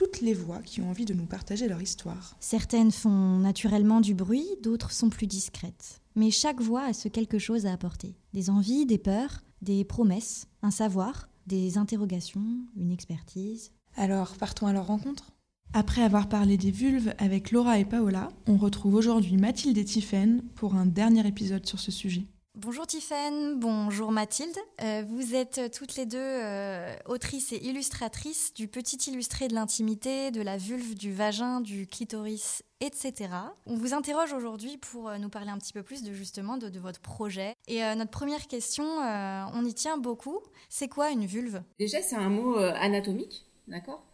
toutes les voix qui ont envie de nous partager leur histoire. Certaines font naturellement du bruit, d'autres sont plus discrètes. Mais chaque voix a ce quelque chose à apporter. Des envies, des peurs, des promesses, un savoir, des interrogations, une expertise. Alors, partons à leur rencontre Après avoir parlé des vulves avec Laura et Paola, on retrouve aujourd'hui Mathilde et Tiffaine pour un dernier épisode sur ce sujet. Bonjour Tiffaine, bonjour Mathilde. Euh, vous êtes toutes les deux euh, autrices et illustratrices du petit illustré de l'intimité, de la vulve, du vagin, du clitoris, etc. On vous interroge aujourd'hui pour euh, nous parler un petit peu plus de justement de, de votre projet. Et notre première question, on y tient beaucoup. C'est quoi une vulve? Déjà, c'est un mot anatomique, d'accord?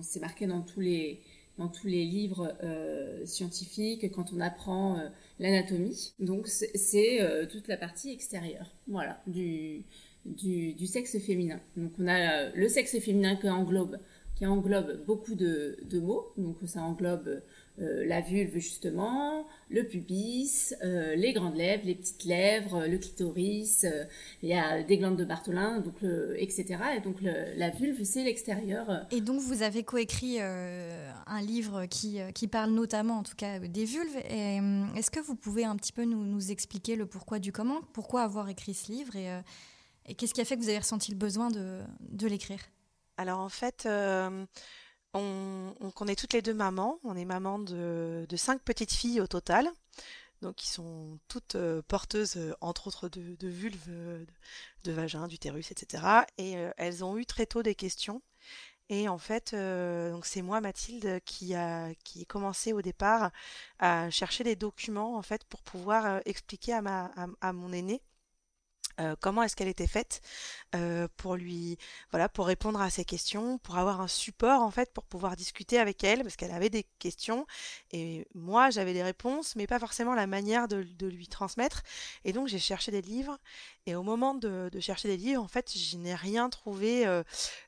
C'est marqué dans tous les dans tous les livres scientifiques quand on apprend l'anatomie. Donc c'est euh, toute la partie extérieure, voilà, du, du, sexe féminin. Donc on a le sexe féminin qui englobe, qui englobe beaucoup de, de mots. Donc ça englobe euh, la vulve justement, le pubis, euh, les grandes lèvres, les petites lèvres, le clitoris, euh, il y a des glandes de Bartholin, donc etc. Et donc la vulve, c'est l'extérieur. Et donc vous avez coécrit un livre qui, qui, parle notamment en tout cas des vulves. Est-ce que vous pouvez un petit peu nous, nous, expliquer le pourquoi du comment Pourquoi avoir écrit ce livre et, et qu'est-ce qui a fait que vous avez ressenti le besoin de, de l'écrire? Alors en fait on, est toutes les deux mamans. On est maman de, cinq petites filles au total. Donc, qui sont toutes euh, porteuses, euh, entre autres, de, de vulves, euh, de, vagin, d'utérus, etc. Et elles ont eu très tôt des questions. Et en fait, c'est moi, Mathilde, qui a qui commencé au départ à chercher des documents en fait pour pouvoir expliquer à ma à mon aînée euh, comment est-ce qu'elle était faite euh, pour lui voilà pour répondre à ses questions pour avoir un support en fait pour pouvoir discuter avec elle parce qu'elle avait des questions et moi j'avais des réponses mais pas forcément la manière de, lui transmettre. Et donc j'ai cherché des livres et au moment de, chercher des livres en fait je n'ai rien trouvé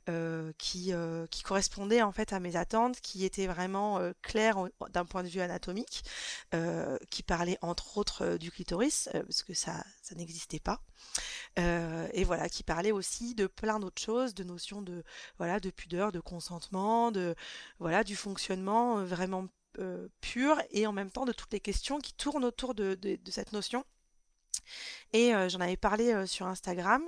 euh, qui qui correspondait en fait à mes attentes qui était vraiment clair d'un point de vue anatomique qui parlait entre autres du clitoris parce que ça n'existait pas euh, et voilà, qui parlait aussi de plein d'autres choses, de notions de voilà, de pudeur, de consentement, de voilà, du fonctionnement euh, vraiment euh, pur et en même temps de toutes les questions qui tournent autour de, cette notion. Et j'en avais parlé sur Instagram.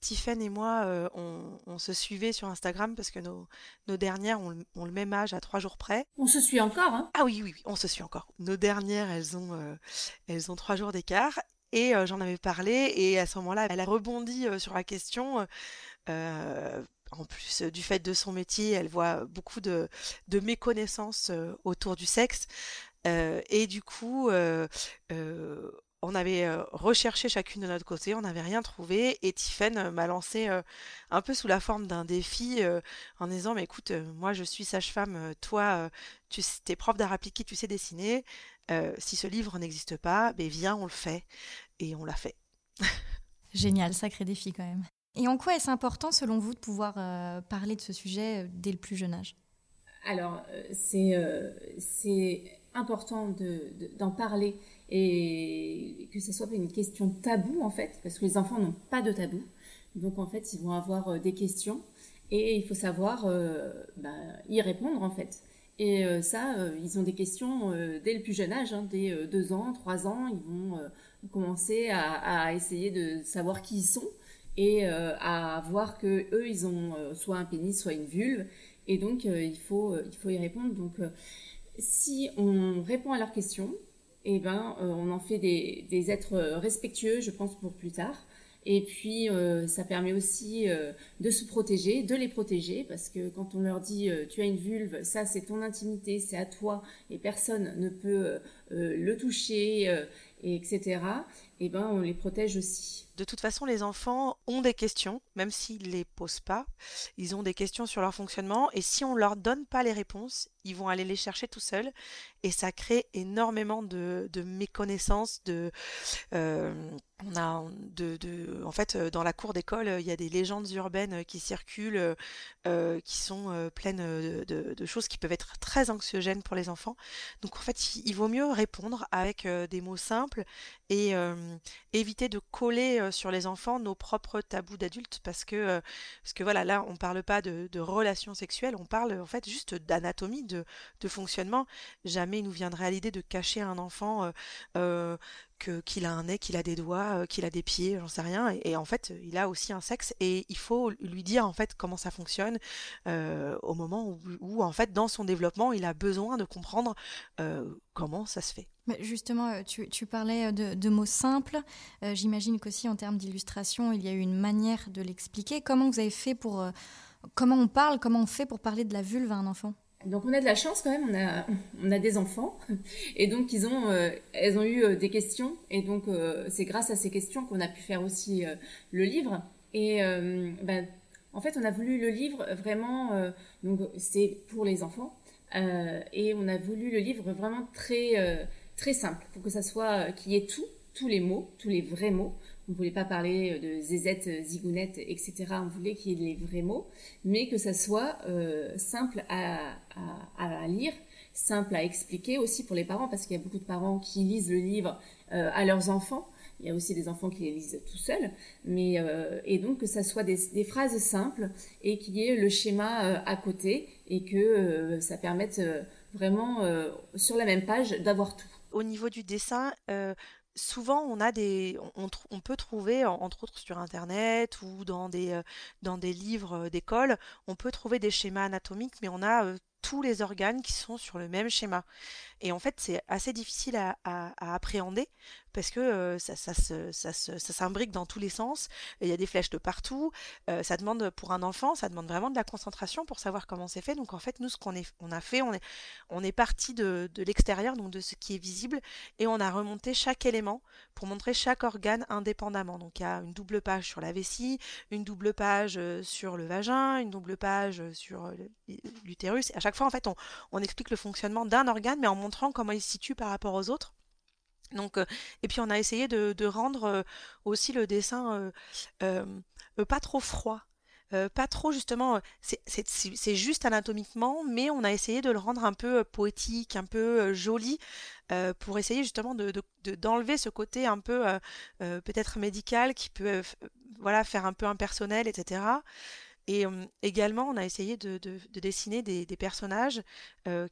Tiffen et moi, on, se suivait sur Instagram parce que nos, nos dernières ont, le même âge à trois jours près. On se suit encore, hein? Ah oui, oui, oui, on se suit encore. Nos dernières, elles ont, elles ont trois jours d'écart. Et j'en avais parlé et à ce moment-là, elle a rebondi sur la question. en plus du fait de son métier, elle voit beaucoup de, de méconnaissances autour du sexe. et du coup, on avait recherché chacune de notre côté, on n'avait rien trouvé, et Tiffen m'a lancé un peu sous la forme d'un défi en disant mais écoute, moi je suis sage-femme, toi tu es prof d'art appliqué, tu sais dessiner, euh, si ce livre n'existe pas, ben viens, on le fait. Et on l'a fait. Génial, sacré défi quand même. Et en quoi est-ce important, selon vous, de pouvoir euh, parler de ce sujet euh, dès le plus jeune âge? Alors, c'est important d'en parler et que ce soit une question tabou, en fait, parce que les enfants n'ont pas de tabou. Donc, en fait, ils vont avoir des questions et il faut savoir bah, y répondre, en fait. Et euh, ça, euh, ils ont des questions euh, dès le plus jeune âge, hein, dès deux ans, trois ans, ils vont commencer à, essayer de savoir qui ils sont et à voir que eux, ils ont soit un pénis, soit une vulve. Et donc, il, faut, il faut y répondre. Donc, si on répond à leurs questions, eh ben, on en fait des, êtres respectueux, je pense, pour plus tard. Et puis, euh, ça permet aussi euh, de se protéger, de les protéger, parce que quand on leur dit euh, tu as une vulve, ça c'est ton intimité, c'est à toi, et personne ne peut le toucher, et etc. eh ben, on les protège aussi. De toute façon, les enfants ont des questions, même s'ils ne les posent pas. Ils ont des questions sur leur fonctionnement et si on ne leur donne pas les réponses, ils vont aller les chercher tout seuls et ça crée énormément de, de méconnaissance, de, euh, on a de, en fait, dans la cour d'école, il y a des légendes urbaines qui circulent, euh, qui sont pleines de, de, choses qui peuvent être très anxiogènes pour les enfants. Donc en fait, il, vaut mieux répondre avec des mots simples et éviter de coller sur les enfants nos propres tabous d'adultes parce que parce que voilà là on parle pas de, relations sexuelles, on parle en fait juste d'anatomie, de, de fonctionnement. Jamais il nous viendrait à l'idée de cacher un enfant qu'il a un nez, qu'il a des doigts, qu'il a des pieds, j'en sais rien. Et, en fait, il a aussi un sexe et il faut lui dire en fait comment ça fonctionne au moment où, en fait dans son développement il a besoin de comprendre comment ça se fait. Justement, tu, parlais de, mots simples. J'imagine qu'aussi en termes d'illustration, il y a eu une manière de l'expliquer. Comment vous avez fait pour comment on parle, comment on fait pour parler de la vulve à un enfant? Donc on a de la chance quand même, on a, des enfants. Et donc ils ont, euh, elles ont eu euh, des questions. Et donc euh, c'est grâce à ces questions qu'on a pu faire aussi le livre. Et ben, en fait on a voulu le livre vraiment, donc c'est pour les enfants. Et on a voulu le livre vraiment très très simple. Pour que ça soit qu'il y ait tout, tous les mots, tous les vrais mots on ne voulait pas parler euh, de zézette, euh, zigounette, etc. On voulait qu'il y ait les vrais mots, mais que ça soit euh, simple à, lire, simple à expliquer aussi pour les parents, parce qu'il y a beaucoup de parents qui lisent le livre à leurs enfants. Il y a aussi des enfants qui les lisent tout seuls, mais et donc que ça soit des, phrases simples et qu'il y ait le schéma à côté et que ça permette vraiment sur la même page d'avoir tout. Au niveau du dessin, souvent on a des on, peut trouver entre autres sur internet ou dans des euh, dans des livres euh, d'école on peut trouver des schémas anatomiques mais on a euh, tous les organes qui sont sur le même schéma. Et en fait, c'est assez difficile à, appréhender parce que ça, s'imbrique dans tous les sens. Il y a des flèches de partout. Ça demande, pour un enfant, ça demande vraiment de la concentration pour savoir comment c'est fait. Donc en fait, nous, ce qu'on on a fait, on est, parti de, l'extérieur, donc de ce qui est visible, et on a remonté chaque élément pour montrer chaque organe indépendamment. Donc il y a une double page sur la vessie, une double page sur le vagin, une double page sur l'utérus. À chaque fois, en fait, on explique le fonctionnement d'un organe, mais en montrant comment il se situe par rapport aux autres. Donc, et puis on a essayé de, rendre aussi le dessin pas trop froid. pas trop justement, c'est juste anatomiquement, mais on a essayé de le rendre un peu poétique, un peu joli, pour essayer justement d'enlever de, ce côté un peu peut-être médical qui peut voilà faire un peu impersonnel, etc. Et également, on a essayé de, dessiner des, personnages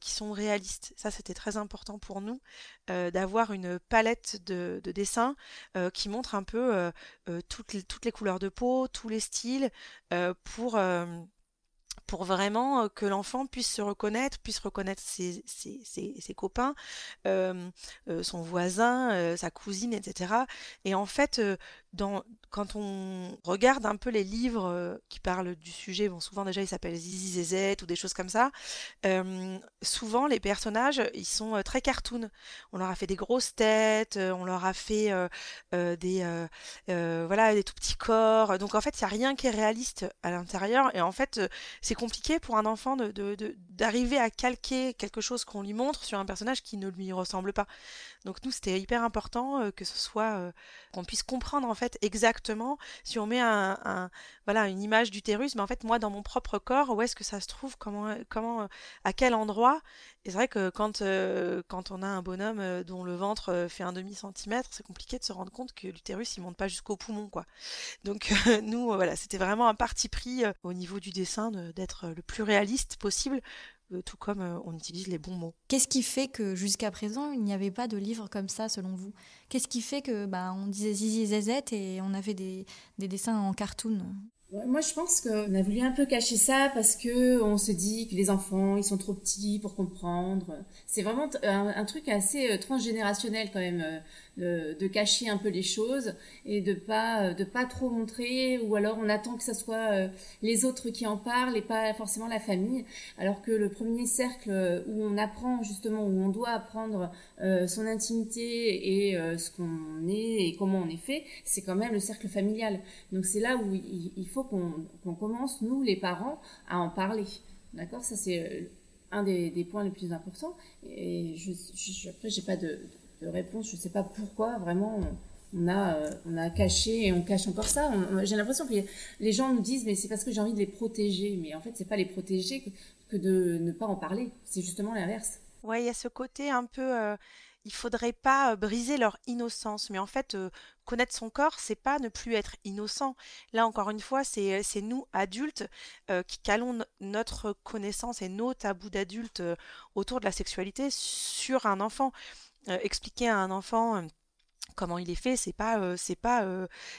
qui sont réalistes. Ça, c'était très important pour nous, d'avoir une palette de, dessins qui montre un peu toutes, les, couleurs de peau, tous les styles, pour pour vraiment que l'enfant puisse se reconnaître, puisse reconnaître ses, copains, son voisin, sa cousine, etc. Et en fait, quand on regarde un peu les livres qui parlent du sujet, souvent déjà ils s'appellent Zizi Zezette ou des choses comme ça, souvent les personnages ils sont très cartoon. On leur a fait des grosses têtes, on leur a fait des voilà des tout petits corps. Donc en fait il y a rien qui est réaliste à l'intérieur et en fait c'est compliqué pour un enfant d'arriver à calquer quelque chose qu'on lui montre sur un personnage qui ne lui ressemble pas. Donc nous, c'était hyper important euh, que ce soit euh, qu'on puisse comprendre en fait exactement si on met une image d'utérus, mais en fait moi dans mon propre corps, où est-ce que ça se trouve, comment comment à quel endroit? Et c'est vrai que quand quand on a un bonhomme dont le ventre fait un demi centimètre, c'est compliqué de se rendre compte que l'utérus il monte pas jusqu'au poumon quoi. Donc nous voilà, c'était vraiment un parti pris au niveau du dessin d'être le plus réaliste possible euh, tout comme euh, on utilise les bons mots. Qu'est-ce qui fait que jusqu'à présent, il n'y avait pas de livre comme ça, selon vous? Qu'est-ce qui fait que bah, on disait Zizi Zezette et on avait des, des dessins en cartoon moi, je pense qu'on a voulu un peu cacher ça parce que on se dit que les enfants, ils sont trop petits pour comprendre. C'est vraiment un, truc assez euh, transgénérationnel quand même, euh, de, cacher un peu les choses et de pas euh, de pas trop montrer, ou alors on attend que ce soit les autres qui en parlent et pas forcément la famille. Alors que le premier cercle où on apprend justement, où on doit apprendre son intimité et ce qu'on est et comment on est fait, c'est quand même le cercle familial. Donc c'est là où il faut qu'on commence, nous, les parents, à en parler. D'accord? Ça, c'est euh, un des, points les plus importants. Et je, je, après, j'ai pas de, réponse. Je sais pas pourquoi, vraiment, on a, euh, on a caché et on cache encore ça. J'ai l'impression que les, gens nous disent, mais c'est parce que j'ai envie de les protéger. Mais en fait, c'est pas les protéger que, de ne pas en parler. C'est justement l'inverse. Ouais, il y a ce côté un peu. Euh, il faudrait pas briser leur innocence. Mais en fait, connaître son corps, c'est pas ne plus être innocent. Là, encore une fois, c'est nous, adultes, qui calons notre connaissance et nos tabous d'adultes autour de la sexualité sur un enfant. expliquer à un enfant comment il est fait, c'est pas, c'est pas,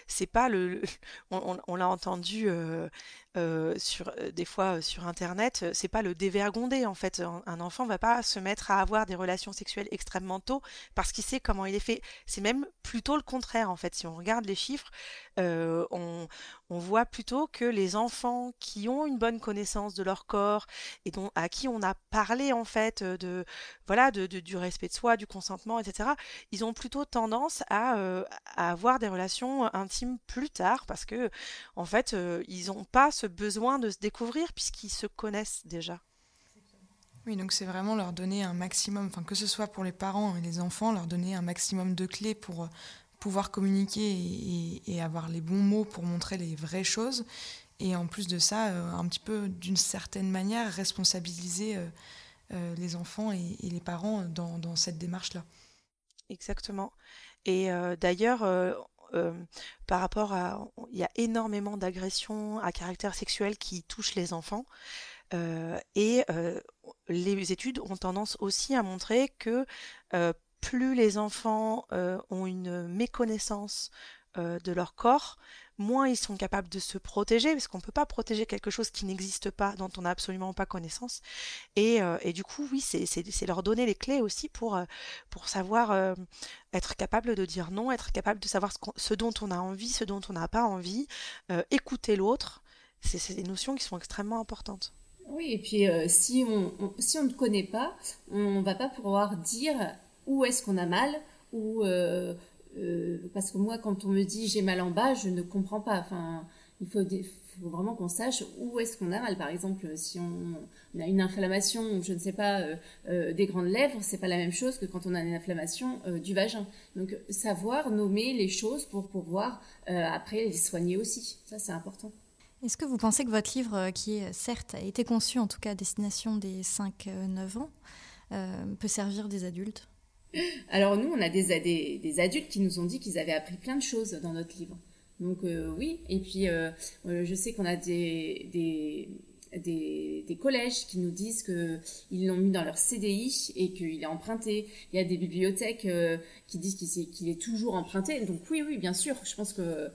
c'est pas le, on, l'a entendu sur des fois sur internet, c'est pas le dévergonder en fait. Un, enfant va pas se mettre à avoir des relations sexuelles extrêmement tôt parce qu'il sait comment il est fait. C'est même plutôt le contraire en fait. Si on regarde les chiffres, on, on voit plutôt que les enfants qui ont une bonne connaissance de leur corps et dont, à qui on a parlé en fait de voilà de, du respect de soi, du consentement, etc. Ils ont plutôt tendance à, à avoir des relations intimes plus tard parce que en fait ils n'ont pas ce besoin de se découvrir puisqu'ils se connaissent déjà. Oui, donc c'est vraiment leur donner un maximum, enfin que ce soit pour les parents et les enfants, leur donner un maximum de clés pour pouvoir communiquer et, avoir les bons mots pour montrer les vraies choses. Et en plus de ça, euh, un petit peu d'une certaine manière, responsabiliser euh, euh, les enfants et, les parents dans, cette démarche-là. Exactement. Et d'ailleurs, par rapport à... Il y a énormément d'agressions à caractère sexuel qui touchent les enfants. et les études ont tendance aussi à montrer que plus les enfants euh, ont une méconnaissance euh, de leur corps, moins ils sont capables de se protéger, parce qu'on ne peut pas protéger quelque chose qui n'existe pas, dont on n'a absolument pas connaissance. Et, euh, du coup, oui, c'est leur donner les clés aussi pour, pour savoir être capable de dire non, être capable de savoir ce, dont on a envie, ce dont on n'a pas envie, écouter l'autre. C'est des notions qui sont extrêmement importantes. Oui, et puis si, on, si on ne connaît pas, on ne va pas pouvoir dire où est-ce qu'on a mal ou euh, euh, parce que moi quand on me dit j'ai mal en bas je ne comprends pas. Enfin il faut, vraiment qu'on sache où est-ce qu'on a mal. Par exemple si on, a une inflammation je ne sais pas euh, des grandes lèvres c'est pas la même chose que quand on a une inflammation du vagin. Donc savoir nommer les choses pour pouvoir après les soigner aussi. Ça c'est important. Est-ce que vous pensez que votre livre, qui certes a été conçu en tout cas à destination des 5-9 ans, peut servir des adultes? alors nous, on a des, des, adultes qui nous ont dit qu'ils avaient appris plein de choses dans notre livre. Donc euh, oui, et puis euh, euh, je sais qu'on a des, des, des, collèges qui nous disent qu'ils l'ont mis dans leur CDI et qu'il est emprunté. Il y a des bibliothèques qui disent qu'il est, toujours emprunté. Donc oui, oui, bien sûr, je pense que...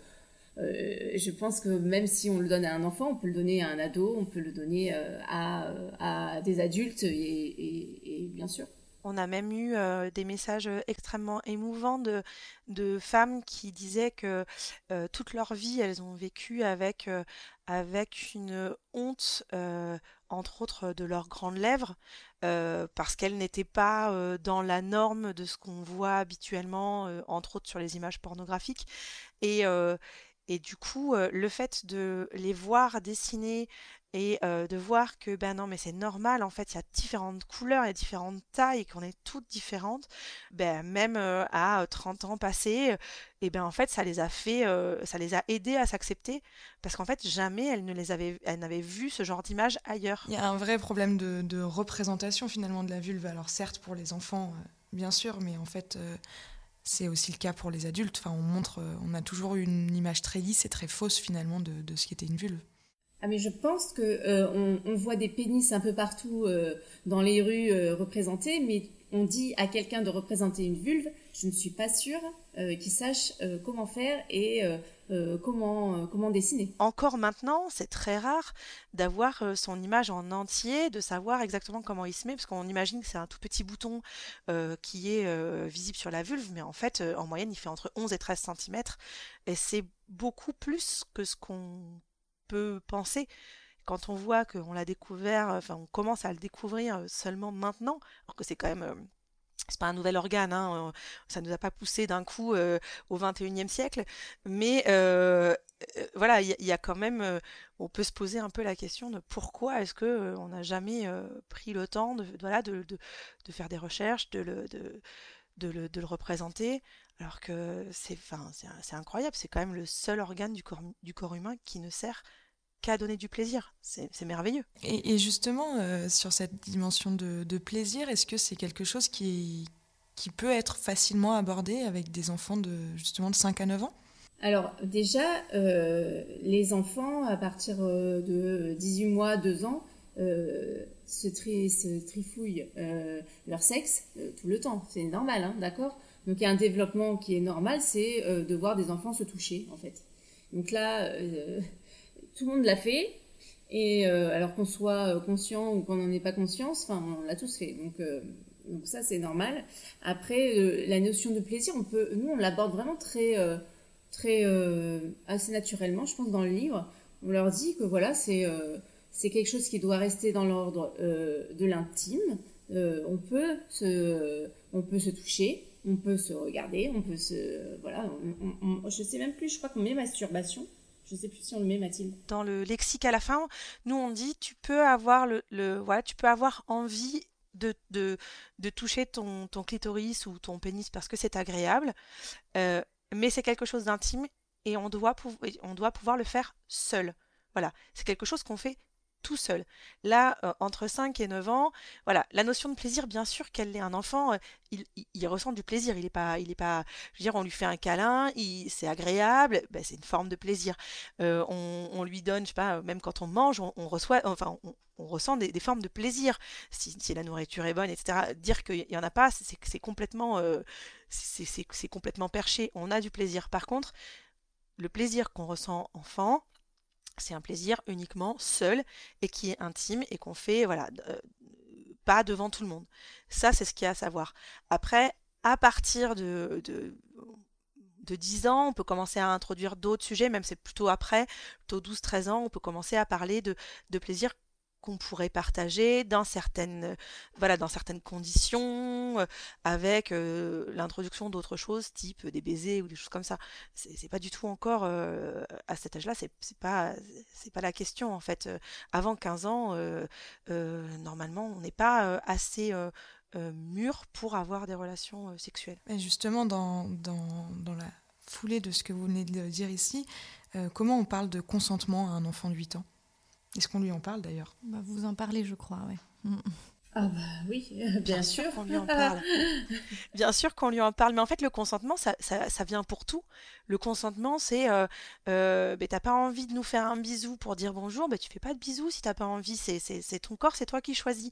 je pense que même si on le donne à un enfant, on peut le donner à un ado, on peut le donner à, à des adultes et bien sûr. On a même eu euh, des messages euh, extrêmement émouvants de, femmes qui disaient que euh, toute leur vie, elles ont vécu avec, avec une honte, entre autres, de leurs grandes lèvres, parce qu'elles n'étaient pas dans la norme de ce qu'on voit habituellement, entre autres sur les images pornographiques. Et, et du coup, le fait de les voir dessiner et de voir que ben non mais c'est normal en fait il y a différentes couleurs a différentes tailles et qu'on est toutes différentes ben même à 30 ans passés et ben en fait ça les a fait ça les a aidés à s'accepter parce qu'en fait jamais elles ne les avaient elles n'avaient vu ce genre d'image ailleurs il y a un vrai problème de, représentation finalement de la vulve alors certes pour les enfants bien sûr mais en fait c'est aussi le cas pour les adultes. Enfin, on montre, on a toujours une image très lisse et très fausse finalement de, de ce qu'était une vulve. Ah mais je pense que euh, on, voit des pénis un peu partout euh, dans les rues euh, représentés, mais on dit à quelqu'un de représenter une vulve, je ne suis pas sûre qu'il sache comment faire et comment, comment dessiner. Encore maintenant, c'est très rare d'avoir son image en entier, de savoir exactement comment il se met, parce qu'on imagine que c'est un tout petit bouton qui est visible sur la vulve, mais en fait, en moyenne, il fait entre 11 et 13 cm, et c'est beaucoup plus que ce qu'on penser. Quand on voit qu'on l'a découvert, enfin on commence à le découvrir seulement maintenant, alors que c'est quand même c'est pas un nouvel organe, hein, ça nous a pas poussé d'un coup euh, au 21e siècle, mais euh, euh, voilà, il y, a quand même, on peut se poser un peu la question de pourquoi est-ce que on n'a jamais pris le temps de, voilà, de, de, faire des recherches, de le, de, de le, représenter, alors que c'est, c'est incroyable, c'est quand même le seul organe du corps, du corps humain qui ne sert qu'à donner du plaisir. C'est merveilleux. Et, justement, euh, sur cette dimension de, plaisir, est-ce que c'est quelque chose qui, qui peut être facilement abordé avec des enfants de justement de 5 à 9 ans? Alors déjà, euh, les enfants à partir euh, de 18 mois, 2 ans, se, trifouillent leur sexe tout le temps. C'est normal, hein, d'accord? Donc il y a un développement qui est normal, c'est de voir des enfants se toucher en fait. Donc là, tout le monde l'a fait. Et euh, alors qu'on soit euh, conscient ou qu'on n'en ait pas conscience, enfin, on l'a tous fait. Donc, euh, donc ça, c'est normal. Après, la notion de plaisir, on peut, nous, on l'aborde vraiment très, très, assez naturellement, je pense, dans le livre. On leur dit que voilà, c'est, c'est quelque chose qui doit rester dans l'ordre de l'intime. on peut se, on peut se toucher, on peut se regarder, on peut se, voilà, je sais même plus, je crois qu'on met masturbation. Je sais plus si on le met, Mathilde. Dans le lexique à la fin, nous on dit tu peux avoir le, voilà, tu peux avoir envie de, de, de toucher ton, ton, clitoris ou ton pénis parce que c'est agréable, euh, mais c'est quelque chose d'intime et on doit, on doit pouvoir le faire seul. Voilà, c'est quelque chose qu'on fait tout seul. Là, euh, entre 5 et 9 ans, voilà, la notion de plaisir, bien sûr qu'elle est un enfant, euh, il, ressent du plaisir, il est pas, il est pas, je veux dire, on lui fait un câlin, c'est agréable, ben, c'est une forme de plaisir. Euh, on, lui donne, je sais pas, même quand on mange, on, reçoit, enfin, on, ressent des, formes de plaisir. Si, la nourriture est bonne, etc. Dire qu'il y en a pas, c'est complètement, c'est complètement perché. On a du plaisir. Par contre, le plaisir qu'on ressent enfant, c'est un plaisir uniquement seul et qui est intime et qu'on fait voilà euh, pas devant tout le monde. Ça c'est ce qu'il y a à savoir. Après à partir de, de de 10 ans, on peut commencer à introduire d'autres sujets, même c'est plutôt après, plutôt 12-13 ans, on peut commencer à parler de, de plaisir qu'on pourrait partager dans certaines, voilà, dans certaines conditions, euh, avec euh, l'introduction d'autres choses, type des baisers ou des choses comme ça. C'est pas du tout encore euh, à cet âge-là, c'est pas, pas la question en fait. Avant 15 ans, normalement, on n'est pas assez mûr pour avoir des relations sexuelles. Justement, dans, dans, dans, la foulée de ce que vous venez de dire ici, comment on parle de consentement à un enfant de 8 ans? Est-ce qu'on lui en parle d'ailleurs bah, Vous en parlez, je crois, oui. Mm. Ah bah oui, bien, sûr, qu'on lui en parle. bien sûr qu'on lui en parle, mais en fait le consentement, ça, ça, vient pour tout. Le consentement, c'est, euh, euh, bah, t'as pas envie de nous faire un bisou pour dire bonjour, bah tu fais pas de bisou si t'as pas envie. C'est, c'est, ton corps, c'est toi qui choisis.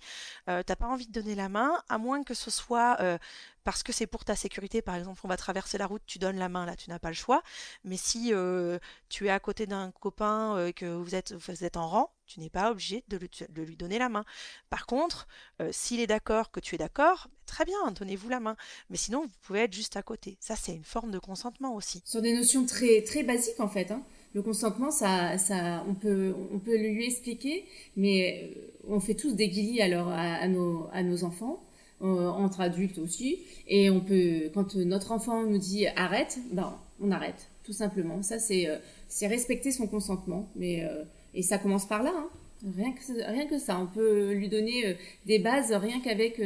Euh, t'as pas envie de donner la main, à moins que ce soit euh, parce que c'est pour ta sécurité, par exemple, on va traverser la route, tu donnes la main, là, tu n'as pas le choix. Mais si euh, tu es à côté d'un copain euh, et que vous êtes, vous êtes en rang, tu n'es pas obligé de, lui donner la main. Par contre, euh, s'il est d'accord que tu es d'accord, très bien, donnez-vous la main. Mais sinon, vous pouvez être juste à côté. Ça, c'est une forme de consentement aussi. Sur des notions très, très basiques, en fait. Hein. Le consentement, ça, ça, on, peut, on peut lui expliquer, mais on fait tous des guillis alors à, nos, à nos enfants. Euh, entre adultes aussi. Et on peut, quand notre enfant nous dit arrête, ben on arrête, tout simplement. Ça c'est euh, c'est respecter son consentement. Mais euh, et ça commence par là. Hein. Rien que rien que ça, on peut lui donner des bases rien qu'avec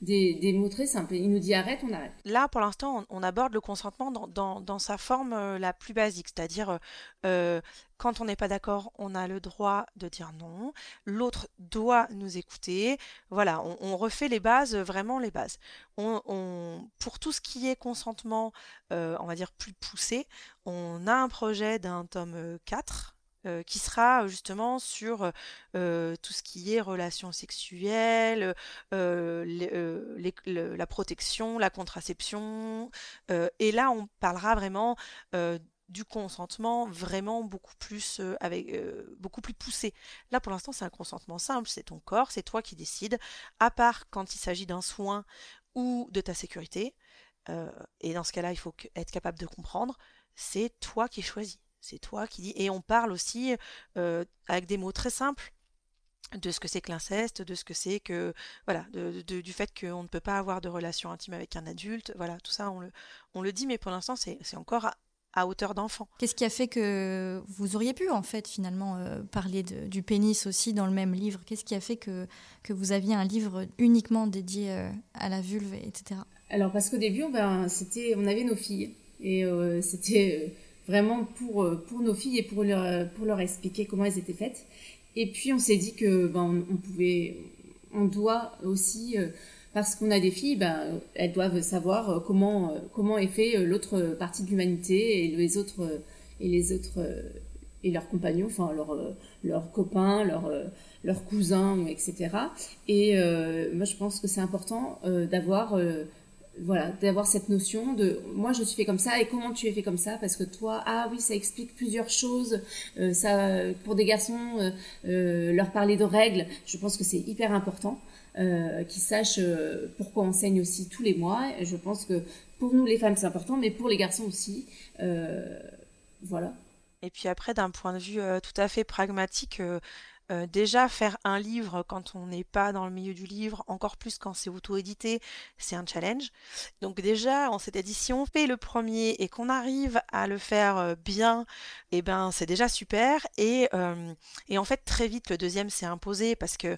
des, mots très simples. Il nous dit arrête, on arrête. Là, pour l'instant, on, aborde le consentement dans, sa forme euh, la plus basique, c'est-à-dire euh, quand on n'est pas d'accord, on a le droit de dire non, l'autre doit nous écouter. Voilà, on, refait les bases, vraiment les bases. Pour tout ce qui est consentement, euh, on va dire plus poussé, on a un projet d'un tome 4 euh, qui sera justement sur euh, tout ce qui est relations sexuelles, euh, la protection, la contraception. et là, on parlera vraiment du consentement vraiment beaucoup plus euh, avec beaucoup plus poussé. Là pour l'instant c'est un consentement simple, c'est ton corps, c'est toi qui décides, à part quand il s'agit d'un soin ou de ta sécurité. et dans ce cas-là, il faut être capable de comprendre, c'est toi qui choisis, c'est toi qui dis. Et on parle aussi avec des mots très simples de ce que c'est que l'inceste, de ce que c'est que voilà, du fait qu'on ne peut pas avoir de relation intime avec un adulte, voilà, tout ça on le, on le dit, mais pour l'instant c'est encore à, hauteur d'enfant. Qu'est-ce qui a fait que vous auriez pu en fait finalement euh, parler du pénis aussi dans le même livre? Qu'est-ce qui a fait que, que vous aviez un livre uniquement dédié euh, à la vulve, etc. Alors parce qu'au début, ben, c'était, on avait nos filles et euh, c'était vraiment pour, pour nos filles et pour leur, pour leur expliquer comment elles étaient faites. Et puis on s'est dit que ben, on pouvait, on doit aussi, euh, parce qu'on a des filles, ben, elles doivent savoir euh, comment euh, comment est fait l'autre partie de l'humanité et les autres et les autres et leurs compagnons, enfin leurs leurs copains, leurs leurs cousins, etc. Et moi je pense que c'est important d'avoir voilà, d'avoir cette notion de moi je suis fait comme ça et comment tu es fait comme ça? Parce que toi ah oui ça explique plusieurs choses euh, ça pour des garçons euh, euh, leur parler de règles. Je pense que c'est hyper important qu'ils sachent pourquoi on saigne aussi tous les mois. Et je pense que pour nous les femmes c'est important mais pour les garçons aussi voilà. Et puis après d'un point de vue tout à fait pragmatique euh, déjà, faire un livre quand on n'est pas dans le milieu du livre, encore plus quand c'est auto-édité, c'est un challenge. Donc déjà, on s'était dit, si on fait le premier et qu'on arrive à le faire euh, bien, eh ben c'est déjà super. Et, euh, et en fait, très vite, le deuxième s'est imposé parce que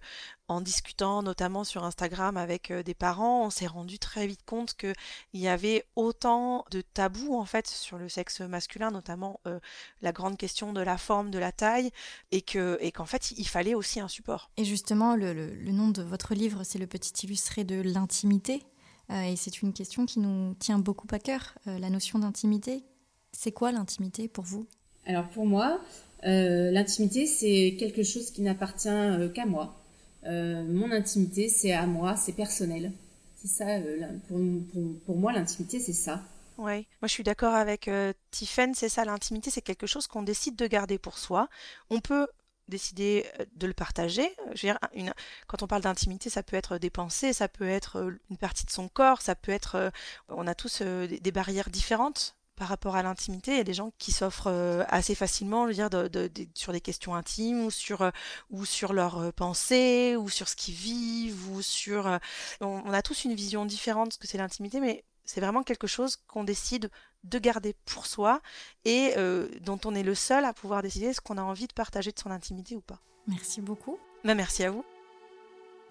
en discutant notamment sur Instagram avec euh, des parents, on s'est rendu très vite compte qu'il y avait autant de tabous en fait sur le sexe masculin, notamment euh, la grande question de la forme, de la taille, et que et qu'en fait il fallait aussi un support. Et justement, le, nom de votre livre, c'est le petit illustré de l'intimité, euh, et c'est une question qui nous tient beaucoup à cœur, la notion d'intimité. C'est quoi l'intimité pour vous? Alors pour moi, l'intimité c'est quelque chose qui n'appartient qu'à moi euh, mon intimité, c'est à moi, c'est personnel. C'est ça, euh, pour, moi, l'intimité, c'est ça. Oui, moi je suis d'accord avec euh, c'est ça, l'intimité, c'est quelque chose qu'on décide de garder pour soi. On peut décider euh, de le partager. quand on parle d'intimité, ça peut être des pensées, ça peut être une partie de son corps, ça peut être... on a tous des barrières différentes par rapport à l'intimité. Il y a des gens qui s'offrent euh, assez facilement, je veux dire, de, sur des questions intimes ou sur, euh, ou sur leurs euh, pensées ou sur ce qu'ils vivent ou sur. On, a tous une vision différente de ce que c'est l'intimité, mais c'est vraiment quelque chose qu'on décide de garder pour soi et dont on est le seul à pouvoir décider ce qu'on a envie de partager de son intimité ou pas. Merci beaucoup. Bah, merci à vous.